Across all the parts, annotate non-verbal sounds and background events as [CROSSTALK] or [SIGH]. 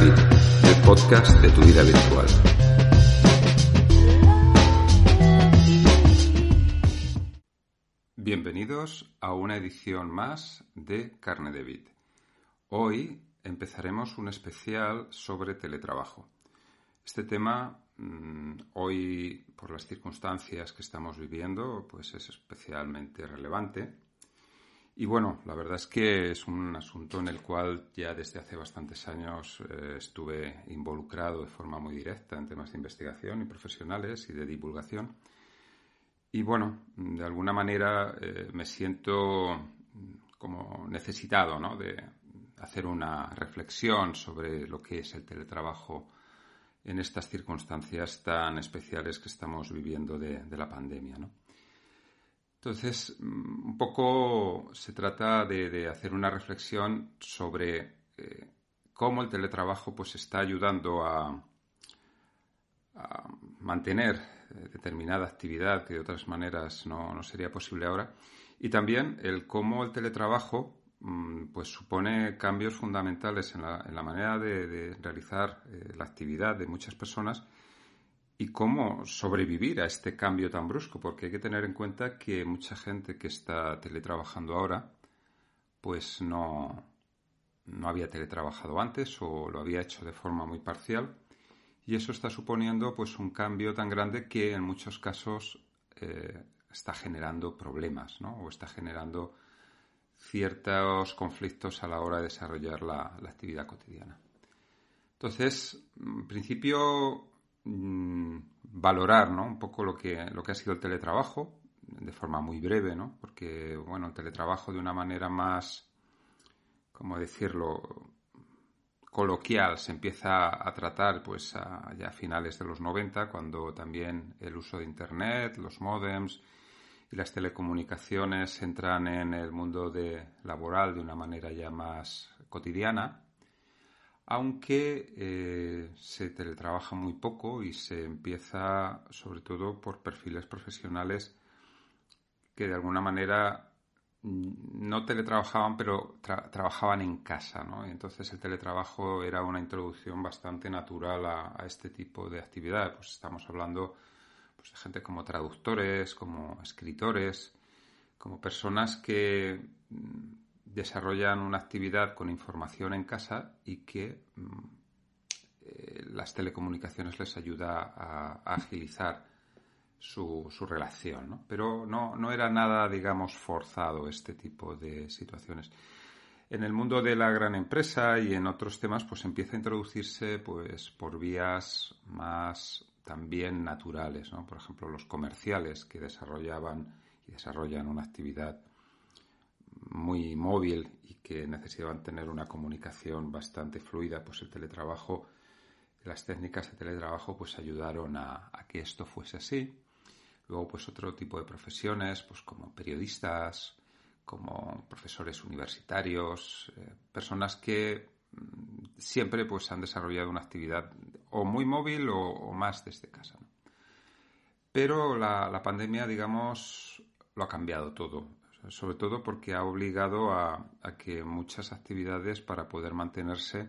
El podcast de tu vida virtual. Bienvenidos a una edición más de Carne de Vid. Hoy empezaremos un especial sobre teletrabajo. Este tema mm, hoy, por las circunstancias que estamos viviendo, pues es especialmente relevante y bueno, la verdad es que es un asunto en el cual ya desde hace bastantes años eh, estuve involucrado de forma muy directa en temas de investigación y profesionales y de divulgación. Y bueno, de alguna manera eh, me siento como necesitado ¿no? de hacer una reflexión sobre lo que es el teletrabajo en estas circunstancias tan especiales que estamos viviendo de, de la pandemia. ¿no? Entonces, mm, un poco se trata de, hacer una reflexión sobre eh, cómo el teletrabajo pues, está ayudando a, mantener eh, determinada actividad que de otras maneras no, sería posible ahora. Y también el cómo el teletrabajo mm, pues, supone cambios fundamentales en la, manera de, realizar eh, la actividad de muchas personas y cómo sobrevivir a este cambio tan brusco, porque hay que tener en cuenta que mucha gente que está teletrabajando ahora, pues no, no había teletrabajado antes o lo había hecho de forma muy parcial y eso está suponiendo pues un cambio tan grande que en muchos casos eh, está generando problemas ¿no? o está generando ciertos conflictos a la hora de desarrollar la, la actividad cotidiana. Entonces, en principio Mm, valorar ¿no? un poco lo que, lo que ha sido el teletrabajo de forma muy breve, ¿no? porque bueno, el teletrabajo de una manera más, ¿cómo decirlo?, coloquial se empieza a tratar pues ya a finales de los 90, cuando también el uso de Internet, los modems y las telecomunicaciones entran en el mundo de, laboral de una manera ya más cotidiana aunque eh, se teletrabaja muy poco y se empieza sobre todo por perfiles profesionales que de alguna manera mm, no teletrabajaban, pero trabajaban en casa, ¿no? entonces el teletrabajo era una introducción bastante natural a, este tipo de actividad. Pues estamos hablando pues, de gente como traductores, como escritores, como personas que mm, desarrollan una actividad con información en casa y que mm, eh, las telecomunicaciones les ayuda a, agilizar su, relación. ¿no? Pero no, no era nada, digamos, forzado este tipo de situaciones. En el mundo de la gran empresa y en otros temas, pues empieza a introducirse pues, por vías más también naturales, ¿no? Por ejemplo, los comerciales que desarrollaban y desarrollan una actividad muy móvil y que necesitaban tener una comunicación bastante fluida, pues el teletrabajo, las técnicas de teletrabajo pues ayudaron a, que esto fuese así. Luego pues otro tipo de profesiones, pues como periodistas, como profesores universitarios, eh, personas que mm, siempre pues han desarrollado una actividad o muy móvil o, más desde casa. Pero la pandemia, digamos, lo ha cambiado todo sobre todo porque ha obligado a, que muchas actividades para poder mantenerse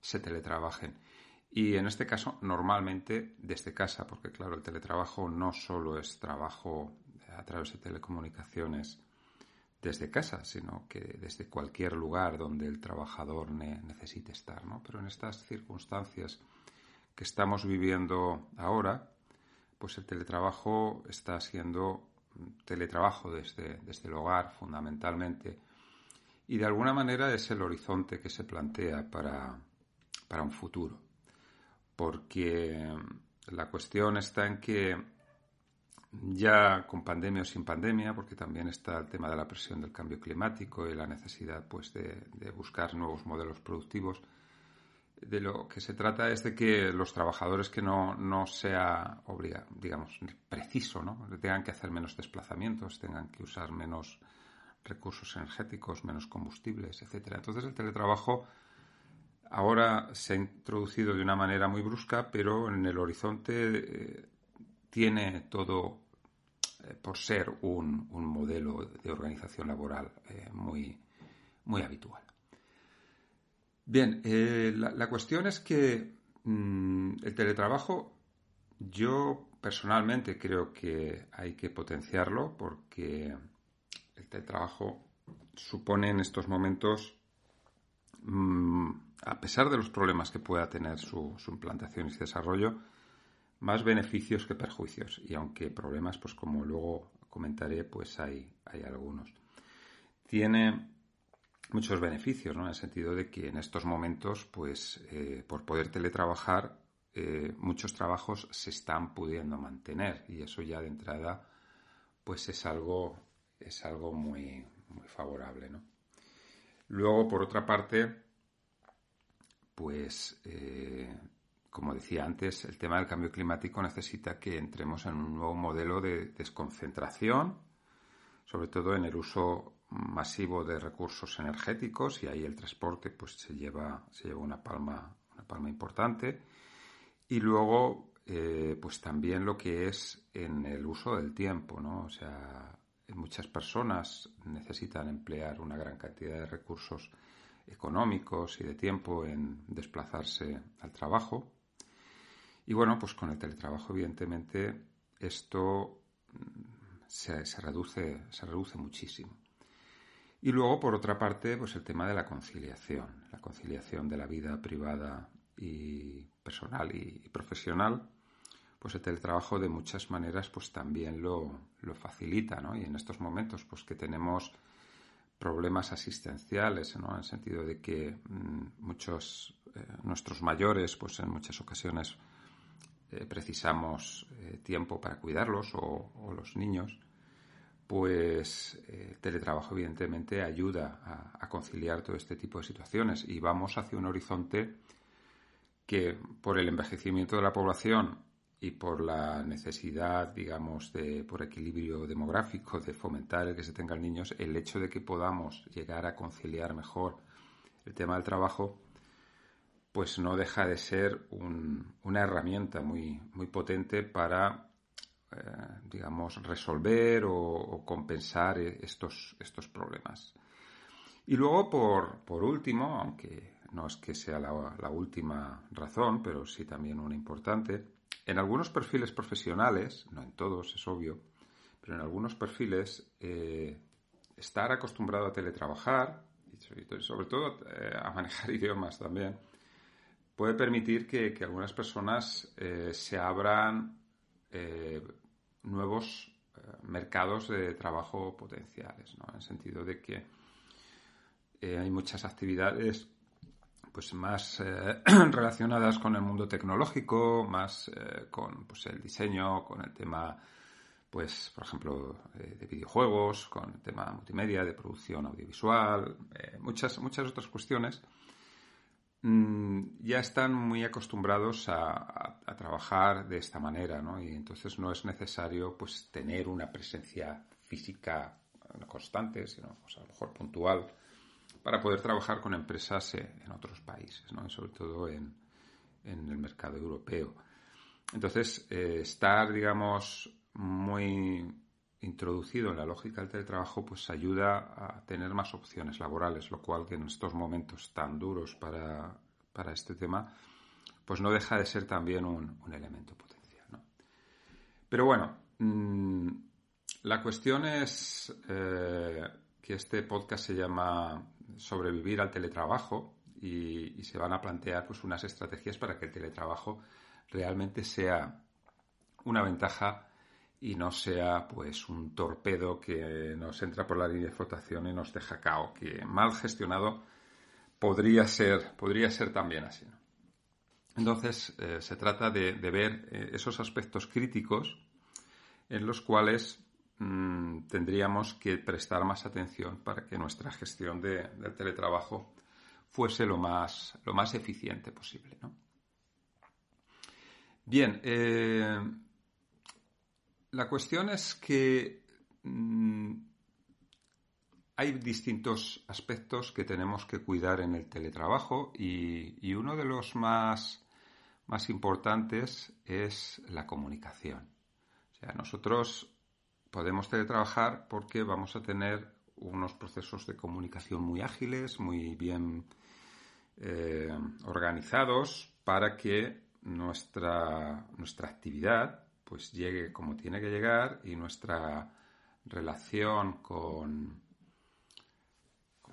se teletrabajen. Y en este caso, normalmente desde casa, porque claro, el teletrabajo no solo es trabajo a través de telecomunicaciones desde casa, sino que desde cualquier lugar donde el trabajador necesite estar. ¿no? Pero en estas circunstancias que estamos viviendo ahora, pues el teletrabajo está siendo teletrabajo desde, desde el hogar fundamentalmente y de alguna manera es el horizonte que se plantea para, para un futuro. Porque la cuestión está en que ya con pandemia o sin pandemia, porque también está el tema de la presión del cambio climático y la necesidad pues, de, de buscar nuevos modelos productivos, de lo que se trata es de que los trabajadores que no, no sea obliga, digamos, preciso, ¿no? tengan que hacer menos desplazamientos, tengan que usar menos recursos energéticos, menos combustibles, etcétera. Entonces el teletrabajo ahora se ha introducido de una manera muy brusca, pero en el horizonte eh, tiene todo eh, por ser un, un, modelo de organización laboral eh, muy, muy habitual. Bien, eh, la, cuestión es que mm, el teletrabajo, yo personalmente creo que hay que potenciarlo porque el teletrabajo supone en estos momentos, mm, a pesar de los problemas que pueda tener su, implantación y su desarrollo, más beneficios que perjuicios. Y aunque problemas, pues como luego comentaré, pues hay, hay algunos. Tiene muchos beneficios, ¿no? En el sentido de que en estos momentos, pues, eh, por poder teletrabajar, eh, muchos trabajos se están pudiendo mantener y eso ya de entrada, pues es algo, es algo muy, muy favorable, ¿no? Luego, por otra parte, pues, eh, como decía antes, el tema del cambio climático necesita que entremos en un nuevo modelo de desconcentración, sobre todo en el uso masivo de recursos energéticos y ahí el transporte pues se lleva, se lleva una palma, una palma importante. Y luego, eh, pues también lo que es en el uso del tiempo, ¿no? O sea, muchas personas necesitan emplear una gran cantidad de recursos económicos y de tiempo en desplazarse al trabajo. Y bueno, pues con el teletrabajo, evidentemente, esto mm, se, reduce, se reduce muchísimo. Y luego, por otra parte, pues el tema de la conciliación, la conciliación de la vida privada y personal y profesional, pues el teletrabajo de muchas maneras pues también lo, facilita, ¿no? Y en estos momentos pues que tenemos problemas asistenciales. En el sentido de que mm, muchos, eh, nuestros mayores pues en muchas ocasiones eh, precisamos eh, tiempo para cuidarlos o, los niños, pues el teletrabajo evidentemente ayuda a, a conciliar todo este tipo de situaciones. Y vamos hacia un horizonte que por el envejecimiento de la población y por la necesidad, digamos, de, por equilibrio demográfico, de fomentar el que se tengan niños, el hecho de que podamos llegar a conciliar mejor el tema del trabajo, pues no deja de ser una herramienta muy, muy potente para, eh, digamos, resolver o, compensar estos, estos problemas. Y luego, por, por último, aunque no es que sea la, última razón, pero sí también una importante, en algunos perfiles profesionales, no en todos, es obvio, pero en algunos perfiles, eh, estar acostumbrado a teletrabajar y sobre todo eh, a manejar [LAUGHS] idiomas también, puede permitir que, algunas personas se abran nuevos mercados de trabajo potenciales, ¿no? en el sentido de que hay muchas actividades pues más eh, [CLEARS THROAT] relacionadas con el mundo tecnológico, más eh, con pues, el diseño, con el tema, pues, por ejemplo, de videojuegos, con el tema multimedia, de producción audiovisual, eh, muchas, muchas otras cuestiones, ya están muy acostumbrados a, trabajar de esta manera, ¿no? Y entonces no es necesario, pues, tener una presencia física constante, sino, a lo mejor puntual, para poder trabajar con empresas en otros países, ¿no? sobre todo en, el mercado europeo. Entonces, eh, estar, digamos, muy introducido en la lógica del teletrabajo, pues ayuda a tener más opciones laborales, lo cual que en estos momentos tan duros para, este tema, pues no deja de ser también un, elemento potencial. Pero bueno, mm, la cuestión es eh, que este podcast se llama sobrevivir al teletrabajo y, se van a plantear pues unas estrategias para que el teletrabajo realmente sea una ventaja y no sea pues un torpedo que nos entra por la línea de flotación y nos deja cao, que mal gestionado podría ser, podría ser también así. Entonces eh, se trata de, ver eh, esos aspectos críticos en los cuales Mm, tendríamos que prestar más atención para que nuestra gestión de, del teletrabajo fuese lo más, lo más eficiente posible. Bien, eh, la cuestión es que mm, hay distintos aspectos que tenemos que cuidar en el teletrabajo y, uno de los más, más importantes es la comunicación. O sea, nosotros podemos teletrabajar porque vamos a tener unos procesos de comunicación muy ágiles, muy bien eh, organizados para que nuestra, nuestra actividad pues llegue como tiene que llegar y nuestra relación con,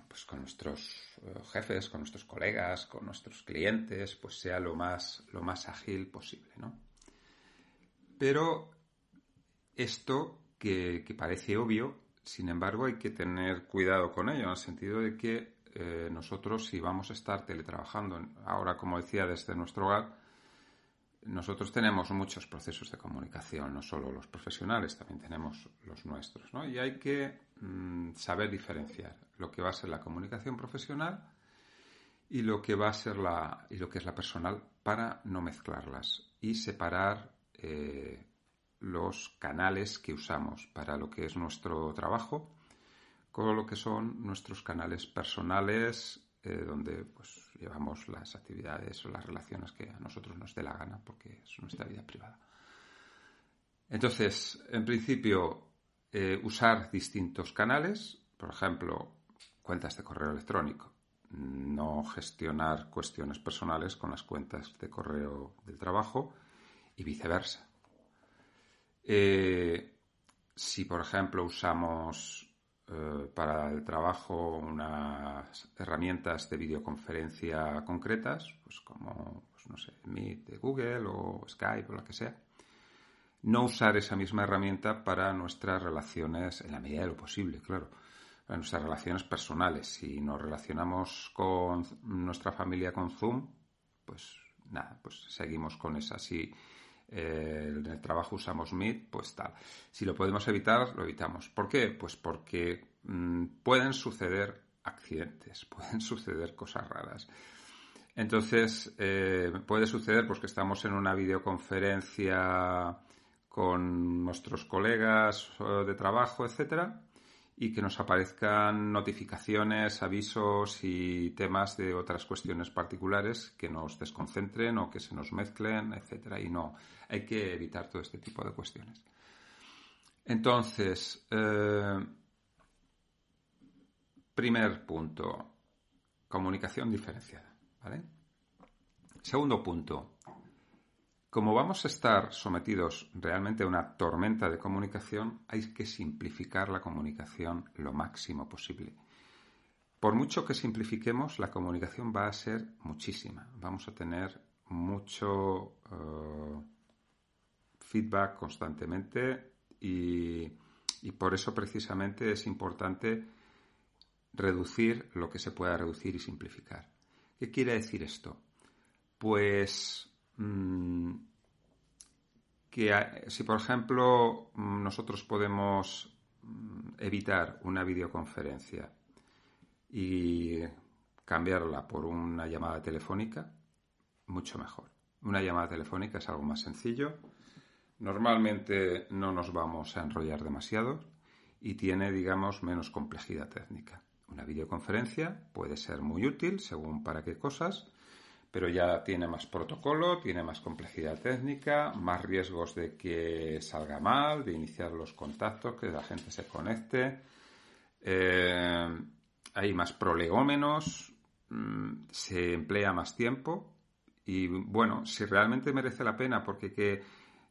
pues, con nuestros eh, jefes, con nuestros colegas, con nuestros clientes, pues sea lo más, lo más ágil posible, ¿no? Pero esto que, parece obvio, sin embargo, hay que tener cuidado con ello, en el sentido de que eh, nosotros, si vamos a estar teletrabajando, ahora, como decía, desde nuestro hogar, nosotros tenemos muchos procesos de comunicación, no solo los profesionales, también tenemos los nuestros, ¿no? Y hay que mm, saber diferenciar lo que va a ser la comunicación profesional y lo que va a ser la y lo que es la personal para no mezclarlas y separar eh, los canales que usamos para lo que es nuestro trabajo con lo que son nuestros canales personales eh, donde pues llevamos las actividades o las relaciones que a nosotros nos dé la gana porque es nuestra vida privada. Entonces, en principio, eh, usar distintos canales, por ejemplo, cuentas de correo electrónico, no gestionar cuestiones personales con las cuentas de correo del trabajo y viceversa. Eh, si, por ejemplo, usamos eh, para el trabajo unas herramientas de videoconferencia concretas, pues como, pues no sé, Meet de Google o Skype o lo que sea. No usar esa misma herramienta para nuestras relaciones, en la medida de lo posible, claro, para nuestras relaciones personales. Si nos relacionamos con nuestra familia con Zoom, pues nada, pues seguimos con esa. Si eh, en el trabajo usamos Meet, pues tal. Si lo podemos evitar, lo evitamos. ¿Por qué? Pues porque mm, pueden suceder accidentes, [LAUGHS] pueden suceder cosas raras. Entonces, eh, puede suceder pues, que estamos en una videoconferencia con nuestros colegas eh, de trabajo, etcétera, y que nos aparezcan notificaciones, avisos y temas de otras cuestiones particulares que nos desconcentren o que se nos mezclen, etcétera. Y no, hay que evitar todo este tipo de cuestiones. Entonces, eh, primer punto, comunicación diferenciada. Segundo punto, como vamos a estar sometidos realmente a una tormenta de comunicación, hay que simplificar la comunicación lo máximo posible. Por mucho que simplifiquemos, la comunicación va a ser muchísima. Vamos a tener mucho eh, feedback constantemente y, y por eso precisamente es importante reducir lo que se pueda reducir y simplificar. ¿Qué quiere decir esto? Pues Mm, que si por ejemplo mm, nosotros podemos mm, evitar una videoconferencia y cambiarla por una llamada telefónica, mucho mejor. Una llamada telefónica es algo más sencillo. Normalmente no nos vamos a enrollar demasiado y tiene, digamos, menos complejidad técnica. Una videoconferencia puede ser muy útil según para qué cosas, pero ya tiene más protocolo, tiene más complejidad técnica, más riesgos de que salga mal, de iniciar los contactos, que la gente se conecte. Eh, hay más prolegómenos, mm, se emplea más tiempo y bueno, si realmente merece la pena porque hay que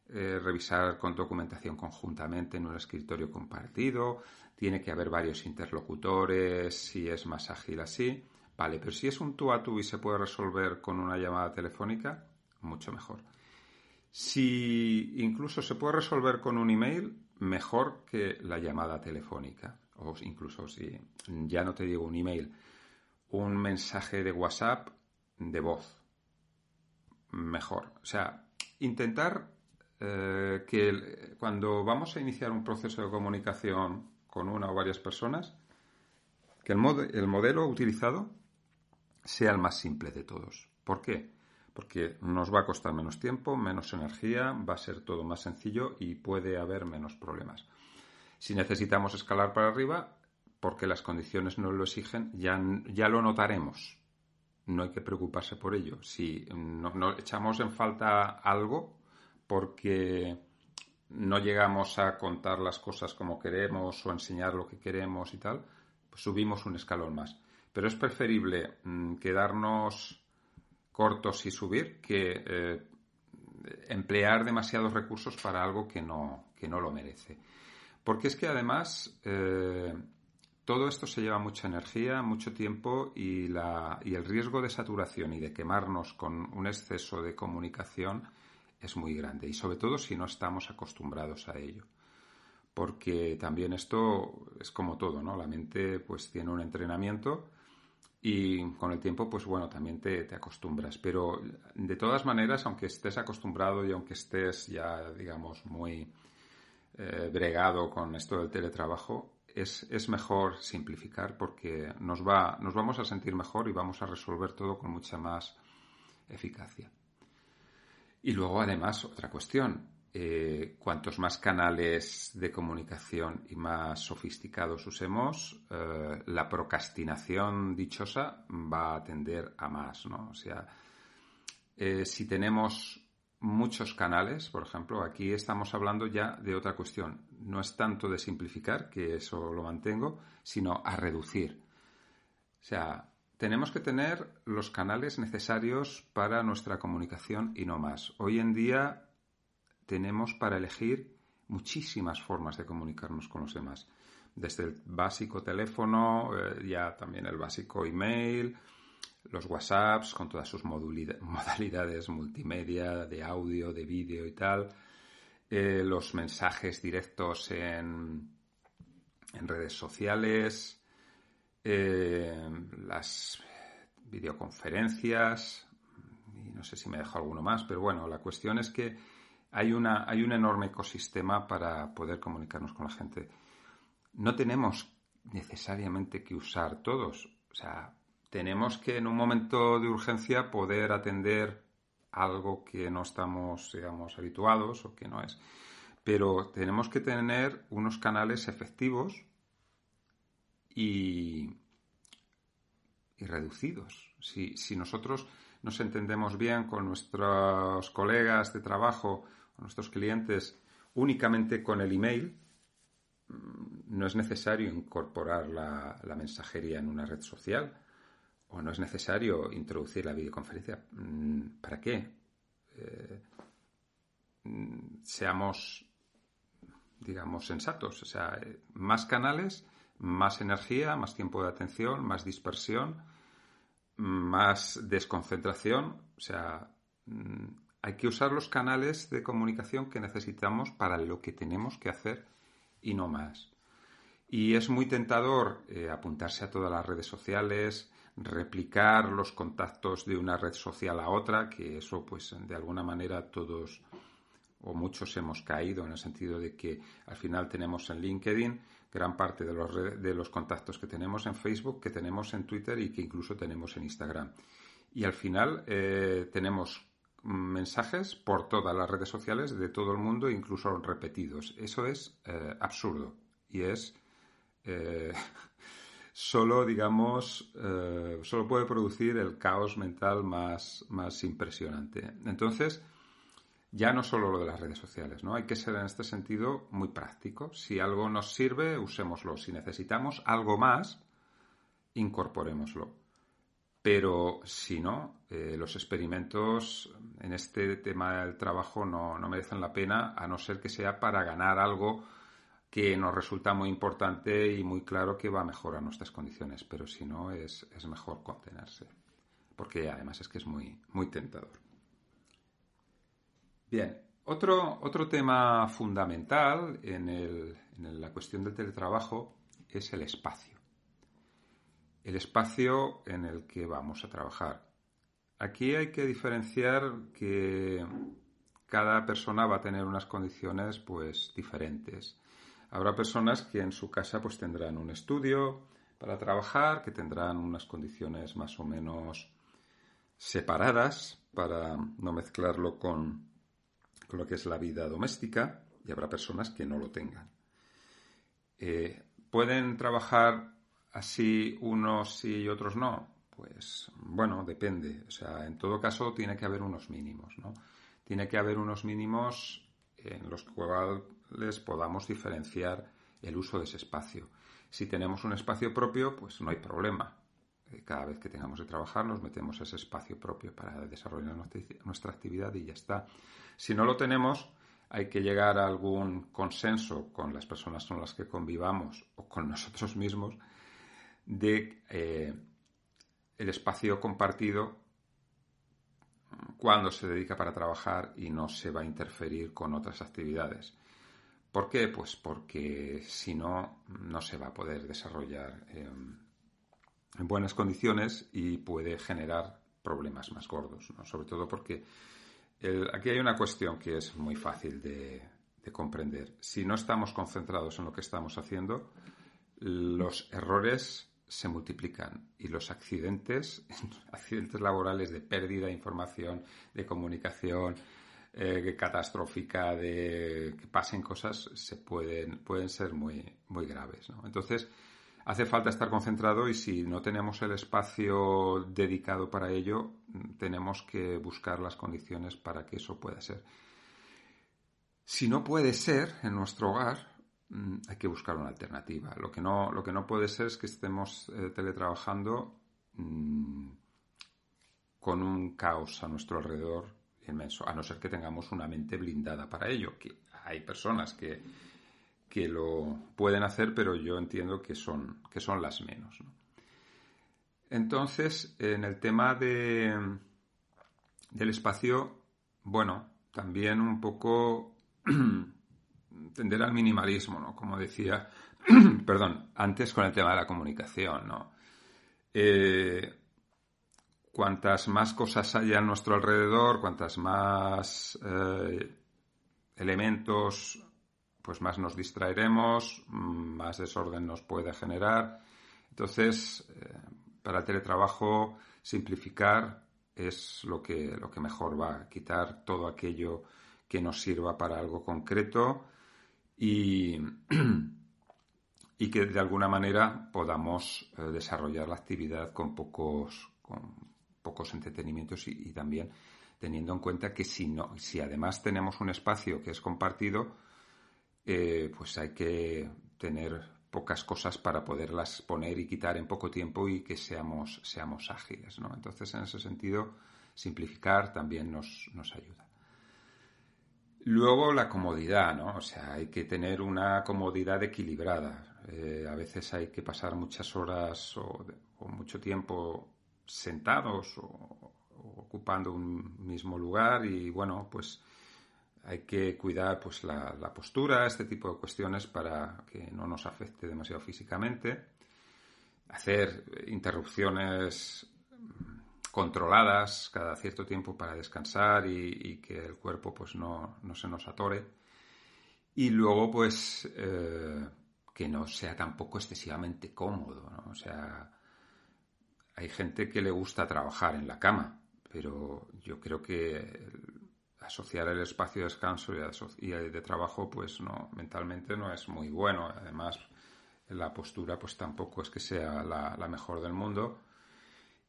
eh, revisar con documentación conjuntamente en un escritorio compartido, tiene que haber varios interlocutores, si es más ágil así Vale, pero si es un tú a tú y se puede resolver con una llamada telefónica, mucho mejor. Si incluso se puede resolver con un email, mejor que la llamada telefónica. O incluso si ya no te digo un email, un mensaje de WhatsApp de voz. Mejor. O sea, intentar eh, que cuando vamos a iniciar un proceso de comunicación con una o varias personas, que el, el modelo utilizado sea el más simple de todos. ¿Por qué? Porque nos va a costar menos tiempo, menos energía, va a ser todo más sencillo y puede haber menos problemas. Si necesitamos escalar para arriba, porque las condiciones no lo exigen, ya, ya lo notaremos. No hay que preocuparse por ello. Si no, echamos en falta algo porque no llegamos a contar las cosas como queremos o enseñar lo que queremos y tal, pues subimos un escalón más Pero es preferible mm, quedarnos cortos y subir que eh, emplear demasiados recursos para algo que no, que no lo merece. Porque es que además eh, todo esto se lleva mucha energía, mucho tiempo y, la, y el riesgo de saturación y de quemarnos con un exceso de comunicación es muy grande y sobre todo si no estamos acostumbrados a ello. Porque también esto es como todo, ¿no? La mente pues tiene un entrenamiento y con el tiempo pues bueno, también te, acostumbras. Pero de todas maneras, aunque estés acostumbrado y aunque estés ya digamos muy eh, bregado con esto del teletrabajo, es, es, mejor simplificar porque nos, va, nos vamos a sentir mejor y vamos a resolver todo con mucha más eficacia. Y luego, además, otra cuestión. Eh, cuantos más canales de comunicación y más sofisticados usemos, eh, la procrastinación dichosa va a tender a más, ¿no? O sea, eh, si tenemos muchos canales, por ejemplo, aquí estamos hablando ya de otra cuestión. No es tanto de simplificar, que eso lo mantengo, sino a reducir. O sea, tenemos que tener los canales necesarios para nuestra comunicación y no más. Hoy en día tenemos para elegir muchísimas formas de comunicarnos con los demás. Desde el básico teléfono, eh, ya también el básico email, los WhatsApps con todas sus [LAUGHS] modalidades multimedia, de audio, de vídeo y tal, eh, los mensajes directos en, en redes sociales, eh, las videoconferencias, y no sé si me dejo alguno más, pero bueno, la cuestión es que hay, una, hay un enorme ecosistema para poder comunicarnos con la gente. No tenemos necesariamente que usar todos. O sea, tenemos que en un momento de urgencia poder atender algo que no estamos, digamos, habituados o que no es. Pero tenemos que tener unos canales efectivos y, reducidos. Si, si, nosotros nos entendemos bien con nuestros colegas de trabajo, nuestros clientes, únicamente con el email, mm, no es necesario incorporar la, mensajería en una red social o no es necesario introducir la videoconferencia. Mm, ¿Para qué? Eh, mm, seamos, digamos, sensatos. O sea, eh, más canales más energía, más tiempo de atención, más dispersión, más desconcentración. O sea, hay que usar los canales de comunicación que necesitamos para lo que tenemos que hacer y no más. Y es muy tentador eh, apuntarse a todas las redes sociales, replicar los contactos de una red social a otra, que eso pues de alguna manera todos o muchos hemos caído en el sentido de que al final tenemos en LinkedIn gran parte de los, de los contactos que tenemos en Facebook, que tenemos en Twitter y que incluso tenemos en Instagram. Y al final eh, tenemos mensajes por todas las redes sociales de todo el mundo, incluso repetidos. Eso es eh, absurdo y es eh, [LAUGHS] solo, digamos, solo puede producir el caos mental más, más impresionante. Entonces, ya no solo lo de las redes sociales, ¿no? Hay que ser en este sentido muy práctico. Si algo nos sirve, usémoslo. Si necesitamos algo más, incorporémoslo. Pero si no, eh, los experimentos en este tema del trabajo no, merecen la pena, a no ser que sea para ganar algo que nos resulta muy importante y muy claro que va a mejorar nuestras condiciones. Pero si no, es, mejor contenerse. Porque además es que es muy, muy tentador. Bien, otro, otro tema fundamental en, la cuestión del teletrabajo es el espacio. El espacio en el que vamos a trabajar. Aquí hay que diferenciar que cada persona va a tener unas condiciones pues diferentes. Habrá personas que en su casa pues tendrán un estudio para trabajar, que tendrán unas condiciones más o menos separadas para no mezclarlo con, con lo que es la vida doméstica y habrá personas que no lo tengan. Eh, ¿Pueden trabajar así unos y otros no? Pues bueno, depende. O sea, en todo caso tiene que haber unos mínimos, ¿no? Tiene que haber unos mínimos en los cuales podamos diferenciar el uso de ese espacio. Si tenemos un espacio propio, pues no hay problema. cada vez que tengamos que trabajar nos metemos ese espacio propio para desarrollar nuestra actividad y ya está. Si no lo tenemos, hay que llegar a algún consenso con las personas con las que convivamos o con [LAUGHS] nosotros mismos de eh, el espacio compartido cuando se dedica para trabajar y no se va a interferir con otras actividades. ¿Por qué? Pues porque si no, no se va a poder desarrollar em, en buenas condiciones y puede generar problemas más gordos, sobre todo porque aquí hay una cuestión que es muy fácil de, comprender. Si no estamos concentrados en lo que estamos haciendo, los errores se multiplican y los accidentes, [LAUGHS] accidentes laborales de pérdida de información, de comunicación eh, catastrófica, de que pasen cosas, se pueden, pueden ser muy, muy graves. Entonces, hace falta estar concentrado y si no tenemos el espacio dedicado para ello, tenemos que buscar las condiciones para que eso pueda ser. Si no puede ser en nuestro hogar, hay que buscar una alternativa. Lo que no, lo que no puede ser es que estemos eh, teletrabajando mm, con un caos a nuestro alrededor inmenso, a no ser que tengamos una mente blindada para ello, que hay personas que que lo pueden hacer, pero yo entiendo que son, que son las menos. Entonces, en el tema de, del espacio, bueno, también un poco [CLEARS THROAT] [CLEARS THROAT] tender al minimalismo, ¿no? Como decía, [CLEARS THROAT] perdón, antes con el tema de la comunicación, ¿no? Eh, cuantas más cosas haya a nuestro alrededor, cuantas más eh, elementos pues más nos distraeremos, más desorden nos puede generar. Entonces, eh, para el teletrabajo, simplificar es lo que, lo que mejor va, quitar todo aquello que nos sirva para algo concreto [CLEARS THROAT] y, que de alguna manera podamos eh, desarrollar la actividad con pocos, con pocos entretenimientos y, y, también teniendo en cuenta que si, no, si además tenemos un espacio que es compartido, eh, pues hay que tener pocas cosas para poderlas poner y quitar en poco tiempo y que seamos, seamos ágiles. ¿no? Entonces, en ese sentido, simplificar también nos, nos ayuda. Luego la comodidad, ¿no? O sea, hay que tener una comodidad equilibrada. Eh, a veces hay que pasar muchas horas o, mucho tiempo sentados o, ocupando un mismo lugar y bueno, pues hay que cuidar pues la, postura, este tipo de cuestiones para que no nos afecte demasiado físicamente, hacer interrupciones controladas cada cierto tiempo para descansar y, que el cuerpo pues no, se nos atore y luego pues eh, que no sea tampoco excesivamente cómodo, ¿no? o sea hay gente que le gusta trabajar en la cama pero yo creo que asociar el espacio de descanso y, de trabajo, pues no, mentalmente no es muy bueno. Además, la postura, pues tampoco es que sea la, mejor del mundo.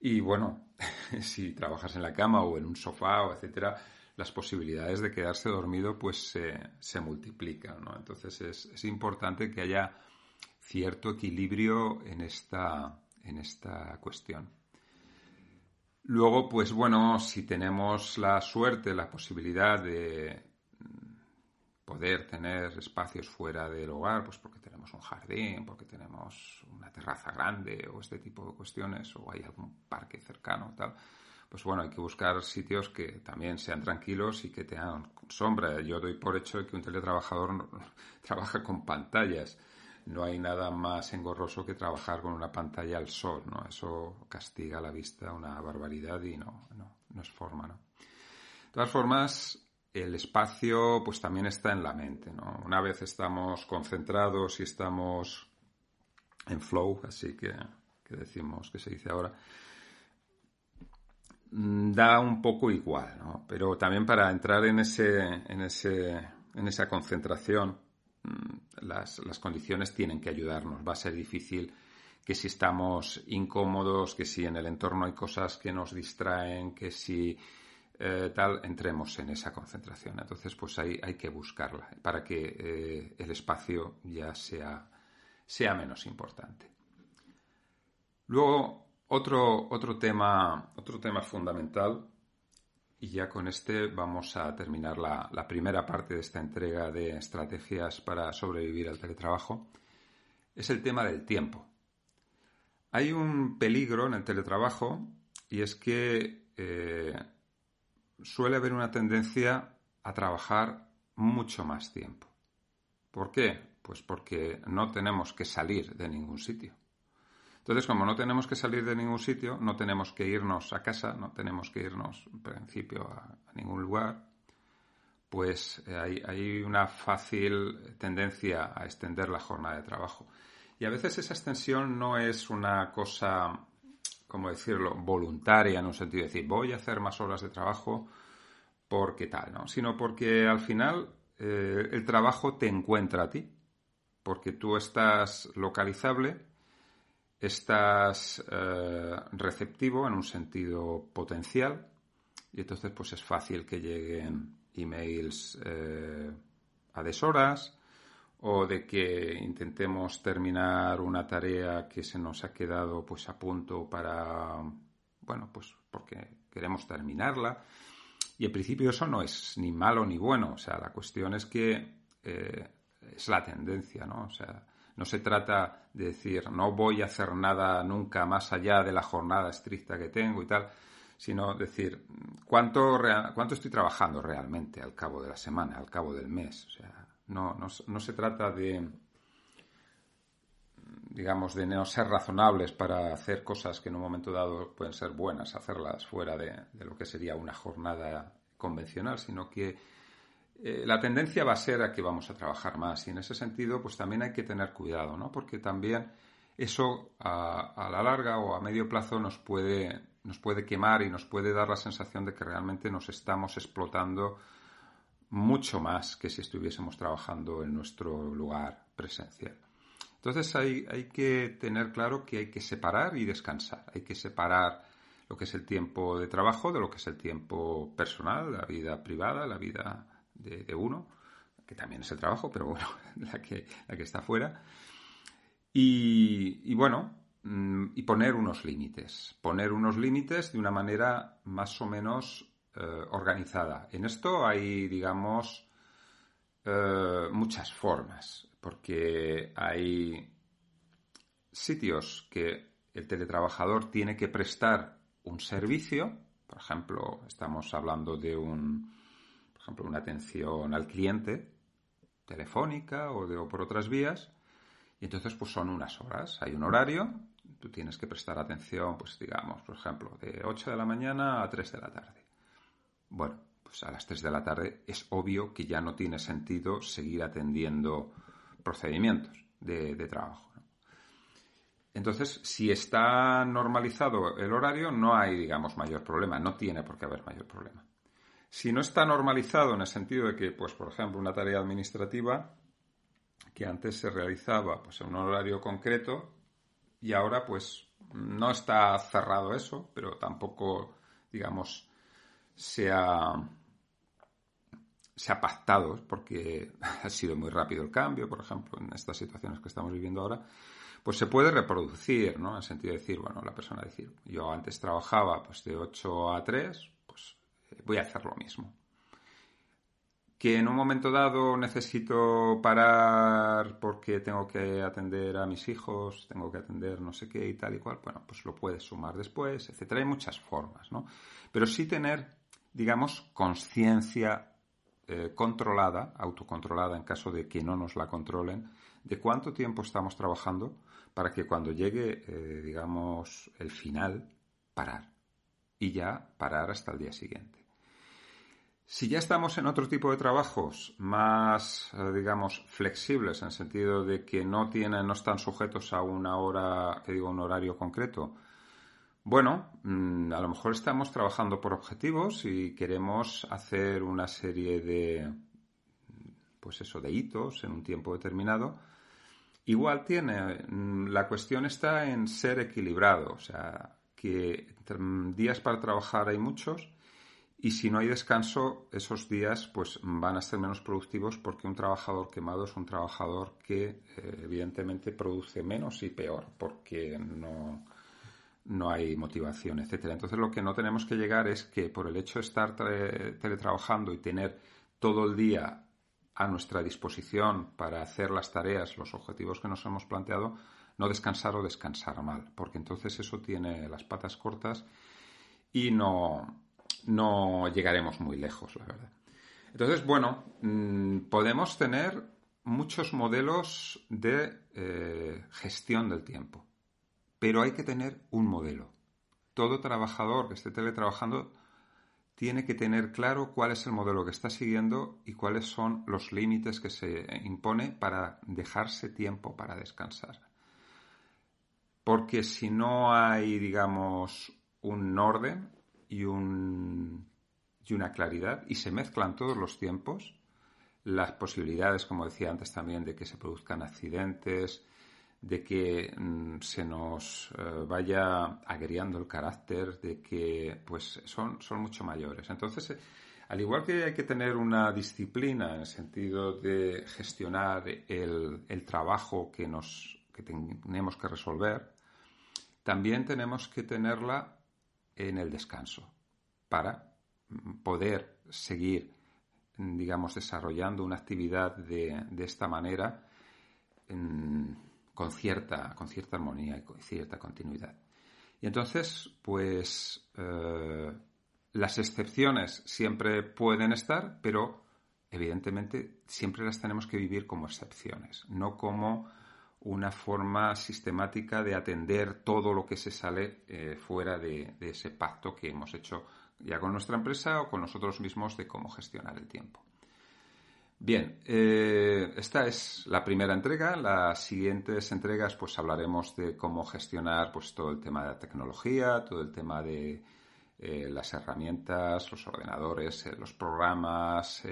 Y bueno, [LAUGHS] si trabajas en la cama o en un sofá o etcétera, las posibilidades de quedarse dormido pues se, multiplican, ¿no? Entonces es, es, importante que haya cierto equilibrio en esta, en esta cuestión. Luego, pues bueno, si tenemos la suerte, la posibilidad de poder tener espacios fuera del hogar, pues porque tenemos un jardín, porque tenemos una terraza grande o este tipo de cuestiones, o hay algún parque cercano, tal, pues bueno, hay que buscar sitios que también sean tranquilos y que tengan sombra. Yo doy por hecho que un teletrabajador [LAUGHS] trabaja con pantallas no hay nada más engorroso que trabajar con una pantalla al sol, ¿no? Eso castiga la vista una barbaridad y no, no, no es forma, ¿no? De todas formas, el espacio pues también está en la mente. Una vez estamos concentrados y estamos en flow, así que, que decimos, que se dice ahora, mm, da un poco igual, ¿no? Pero también para entrar en ese, en ese, en esa concentración, Mm, las, condiciones tienen que ayudarnos. Va a ser difícil que si estamos incómodos, que si en el entorno hay cosas que nos distraen, que si eh, tal, entremos en esa concentración. Entonces, pues hay, hay que buscarla para que eh, el espacio ya sea, sea menos importante. Luego, Otro, otro, tema, otro tema fundamental, y ya con este vamos a terminar la, la primera parte de esta entrega de estrategias para sobrevivir al teletrabajo, es el tema del tiempo. Hay un peligro en el teletrabajo y es que eh, suele haber una tendencia a trabajar mucho más tiempo. ¿Por qué? Pues porque no tenemos que salir de ningún sitio. Entonces, como no tenemos que salir de ningún sitio, no tenemos que irnos a casa, no tenemos que irnos, en principio, a, ningún lugar, pues eh, hay, hay, una fácil tendencia a extender la jornada de trabajo. Y a veces esa extensión no es una cosa como decirlo, voluntaria en un sentido de decir, voy a hacer más horas de trabajo porque tal, ¿no? Sino porque al final eh, el trabajo te encuentra a ti, porque tú estás localizable, estás eh, receptivo en un sentido potencial y entonces pues es fácil que lleguen emails eh, a deshoras, o de que intentemos terminar una tarea que se nos ha quedado pues a punto para bueno pues porque queremos terminarla. Y en principio eso no es ni malo ni bueno. O sea la cuestión es que eh, es la tendencia no o sea no se trata de decir no voy a hacer nada nunca más allá de la jornada estricta que tengo y tal sino decir cuánto cuánto estoy trabajando realmente al cabo de la semana al cabo del mes o sea no, no, se trata de, digamos, de no ser razonables para hacer cosas que en un momento dado pueden ser buenas, hacerlas fuera de, lo que sería una jornada convencional, sino que eh, la tendencia va a ser a que vamos a trabajar más y en ese sentido pues también hay que tener cuidado, ¿no? Porque también eso a, a, la larga o a medio plazo nos puede, nos puede quemar y nos puede dar la sensación de que realmente nos estamos explotando mucho más que si estuviésemos trabajando en nuestro lugar presencial. Entonces hay, que tener claro que hay que separar y descansar. Hay que separar lo que es el tiempo de trabajo de lo que es el tiempo personal, la vida privada, la vida de, uno, que también es el trabajo, pero bueno, [LAUGHS] la que, está fuera. Y, y bueno, mm, y poner unos límites. Poner unos límites de una manera más o menos organizada. En esto hay, digamos, eh, muchas formas, porque hay sitios que el teletrabajador tiene que prestar un servicio, por ejemplo, estamos hablando de un, por ejemplo, una atención al cliente telefónica o, de, o por otras vías, y entonces pues son unas horas, hay un horario, tú tienes que prestar atención, pues digamos, por ejemplo, de 8 de la mañana a 3 de la tarde. Bueno, pues a las 3 de la tarde es obvio que ya no tiene sentido seguir atendiendo procedimientos de, trabajo. Entonces, si está normalizado el horario, no hay, digamos, mayor problema, no tiene por qué haber mayor problema. Si no está normalizado en el sentido de que, pues, por ejemplo, una tarea administrativa que antes se realizaba pues, en un horario concreto y ahora, pues, no está cerrado eso, pero tampoco, digamos, se ha, se ha pactado, porque [LAUGHS] ha sido muy rápido el cambio, por ejemplo, en estas situaciones que estamos viviendo ahora, pues se puede reproducir, ¿no? En el sentido de decir, bueno, la persona decir, yo antes trabajaba pues de 8 a 3, pues eh, voy a hacer lo mismo. Que en un momento dado necesito parar porque tengo que atender a mis hijos, tengo que atender no sé qué y tal y cual, bueno, pues lo puedes sumar después, etcétera. Hay muchas formas, ¿no? Pero sí tener digamos, conciencia eh, controlada, autocontrolada en caso de que no nos la controlen, de cuánto tiempo estamos trabajando para que cuando llegue, eh, digamos, el final, parar. Y ya parar hasta el día siguiente. Si ya estamos en otro tipo de trabajos más, eh, digamos, flexibles, en el sentido de que no tienen, no están sujetos a una hora, que digo, un horario concreto, bueno, mm, a lo mejor estamos trabajando por objetivos y queremos hacer una serie de, pues eso, de hitos en un tiempo determinado. Igual tiene, mm, la cuestión está en ser equilibrado, o sea, que días para trabajar hay muchos y si no hay descanso, esos días pues van a ser menos productivos porque un trabajador quemado es un trabajador que eh, evidentemente produce menos y peor porque no no hay motivación, etcétera. Entonces lo que no tenemos que llegar es que por el hecho de estar teletrabajando y tener todo el día a nuestra disposición para hacer las tareas, los objetivos que nos hemos planteado, no descansar o descansar mal, porque entonces eso tiene las patas cortas y no, no llegaremos muy lejos, la verdad. Entonces, bueno, mm, podemos tener muchos modelos de eh, gestión del tiempo, pero hay que tener un modelo. Todo trabajador que esté teletrabajando tiene que tener claro cuál es el modelo que está siguiendo y cuáles son los límites que se impone para dejarse tiempo para descansar. Porque si no hay, digamos, un orden y, un, y una claridad y se mezclan todos los tiempos, las posibilidades, como decía antes también, de que se produzcan accidentes, de que mm, se nos eh, vaya agriando el carácter, de que pues son, son mucho mayores. Entonces, eh, al igual que hay que tener una disciplina en el sentido de gestionar el, el trabajo que, nos, que tenemos que resolver, también tenemos que tenerla en el descanso para mm, poder seguir, digamos, desarrollando una actividad de, de esta manera con cierta, con cierta armonía y con cierta continuidad. Y entonces, pues eh, las excepciones siempre pueden estar, pero evidentemente siempre las tenemos que vivir como excepciones, no como una forma sistemática de atender todo lo que se sale eh, fuera de, de ese pacto que hemos hecho ya con nuestra empresa o con nosotros mismos de cómo gestionar el tiempo. Bien, eh, esta es la primera entrega. Las siguientes entregas, pues hablaremos de cómo gestionar pues, todo el tema de la tecnología, todo el tema de eh, las herramientas, los ordenadores, eh, los programas,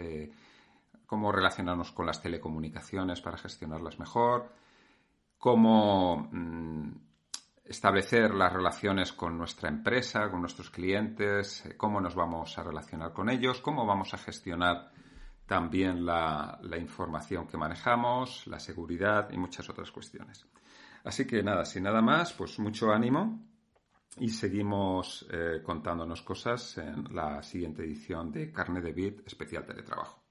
cómo relacionarnos con las telecomunicaciones para gestionarlas mejor, cómo mm, establecer las relaciones con nuestra empresa, con nuestros clientes, cómo nos vamos a relacionar con ellos, cómo vamos a gestionar también la, información que manejamos, la seguridad y muchas otras cuestiones. Así que nada, sin nada más, pues mucho ánimo y seguimos eh, contándonos cosas en la siguiente edición de Carne de Bit especial teletrabajo.